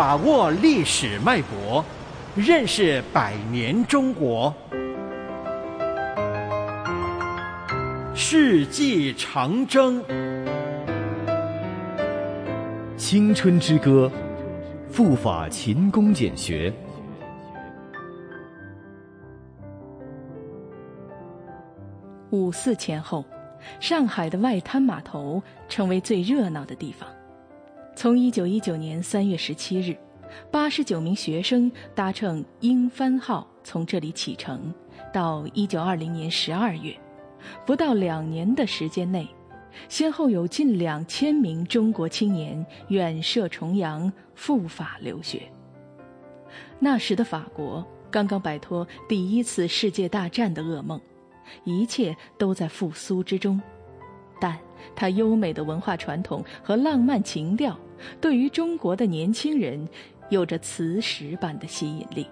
把握历史脉搏，认识百年中国。世纪长征，青春之歌，赴法勤工俭学。五四前后，上海的外滩码头成为最热闹的地方。从一九一九年三月十七日，八十九名学生搭乘“英帆号”从这里启程，到一九二零年十二月，不到两年的时间内，先后有近两千名中国青年远涉重洋赴法留学。那时的法国刚刚摆脱第一次世界大战的噩梦。一切都在复苏之中，但它优美的文化传统和浪漫情调，对于中国的年轻人有着磁石般的吸引力。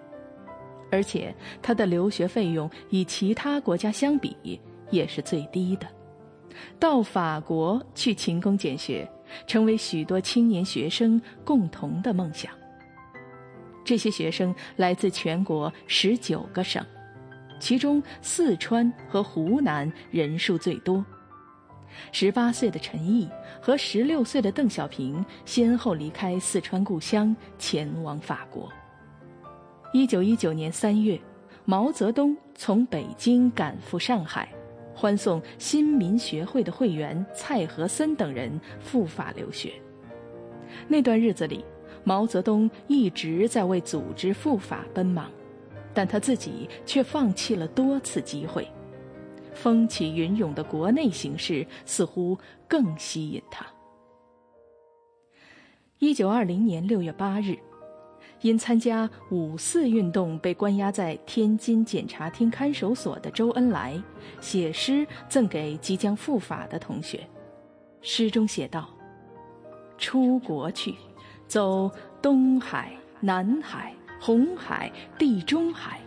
而且，它的留学费用与其他国家相比也是最低的。到法国去勤工俭学，成为许多青年学生共同的梦想。这些学生来自全国十九个省。其中，四川和湖南人数最多。十八岁的陈毅和十六岁的邓小平先后离开四川故乡，前往法国。一九一九年三月，毛泽东从北京赶赴上海，欢送新民学会的会员蔡和森等人赴法留学。那段日子里，毛泽东一直在为组织赴法奔忙。但他自己却放弃了多次机会，风起云涌的国内形势似乎更吸引他。一九二零年六月八日，因参加五四运动被关押在天津检察厅看守所的周恩来，写诗赠给即将赴法的同学。诗中写道：“出国去，走东海、南海。”红海、地中海，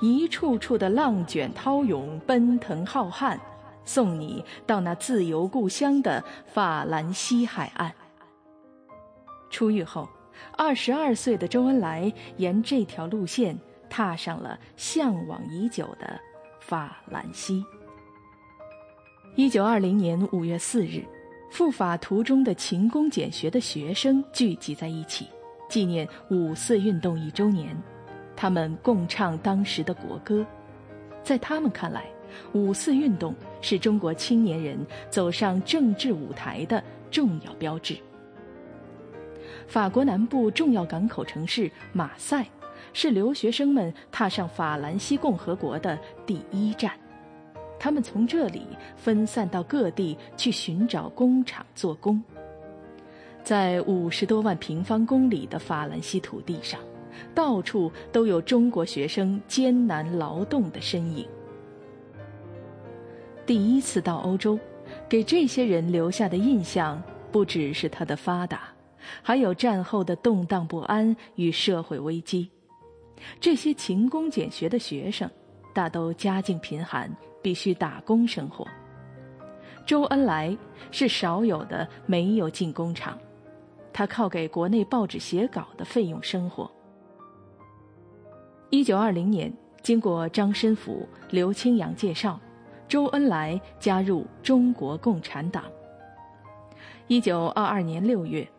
一处处的浪卷涛涌，奔腾浩瀚，送你到那自由故乡的法兰西海岸。出狱后，二十二岁的周恩来沿这条路线踏上了向往已久的法兰西。一九二零年五月四日，赴法途中的勤工俭学的学生聚集在一起。纪念五四运动一周年，他们共唱当时的国歌。在他们看来，五四运动是中国青年人走上政治舞台的重要标志。法国南部重要港口城市马赛，是留学生们踏上法兰西共和国的第一站。他们从这里分散到各地去寻找工厂做工。在五十多万平方公里的法兰西土地上，到处都有中国学生艰难劳动的身影。第一次到欧洲，给这些人留下的印象不只是它的发达，还有战后的动荡不安与社会危机。这些勤工俭学的学生，大都家境贫寒，必须打工生活。周恩来是少有的没有进工厂。他靠给国内报纸写稿的费用生活。一九二零年，经过张申府、刘清扬介绍，周恩来加入中国共产党。一九二二年六月，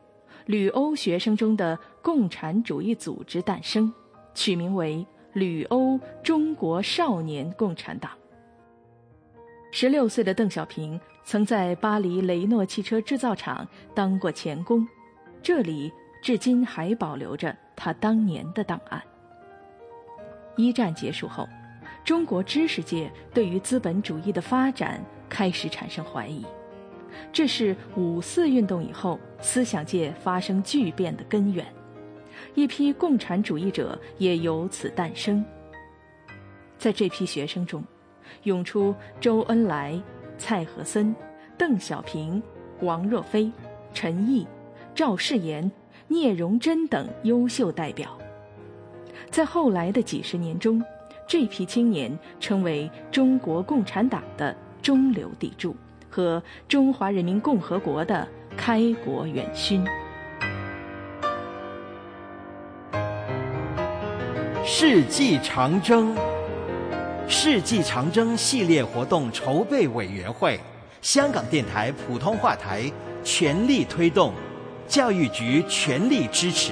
旅欧学生中的共产主义组织诞生，取名为旅欧中国少年共产党。十六岁的邓小平曾在巴黎雷诺汽车制造厂当过钳工。这里至今还保留着他当年的档案。一战结束后，中国知识界对于资本主义的发展开始产生怀疑，这是五四运动以后思想界发生巨变的根源。一批共产主义者也由此诞生。在这批学生中，涌出周恩来、蔡和森、邓小平、王若飞、陈毅。赵世炎、聂荣臻等优秀代表，在后来的几十年中，这批青年成为中国共产党的中流砥柱和中华人民共和国的开国元勋。世纪长征，世纪长征系列活动筹备委员会，香港电台普通话台全力推动，教育局全力支持。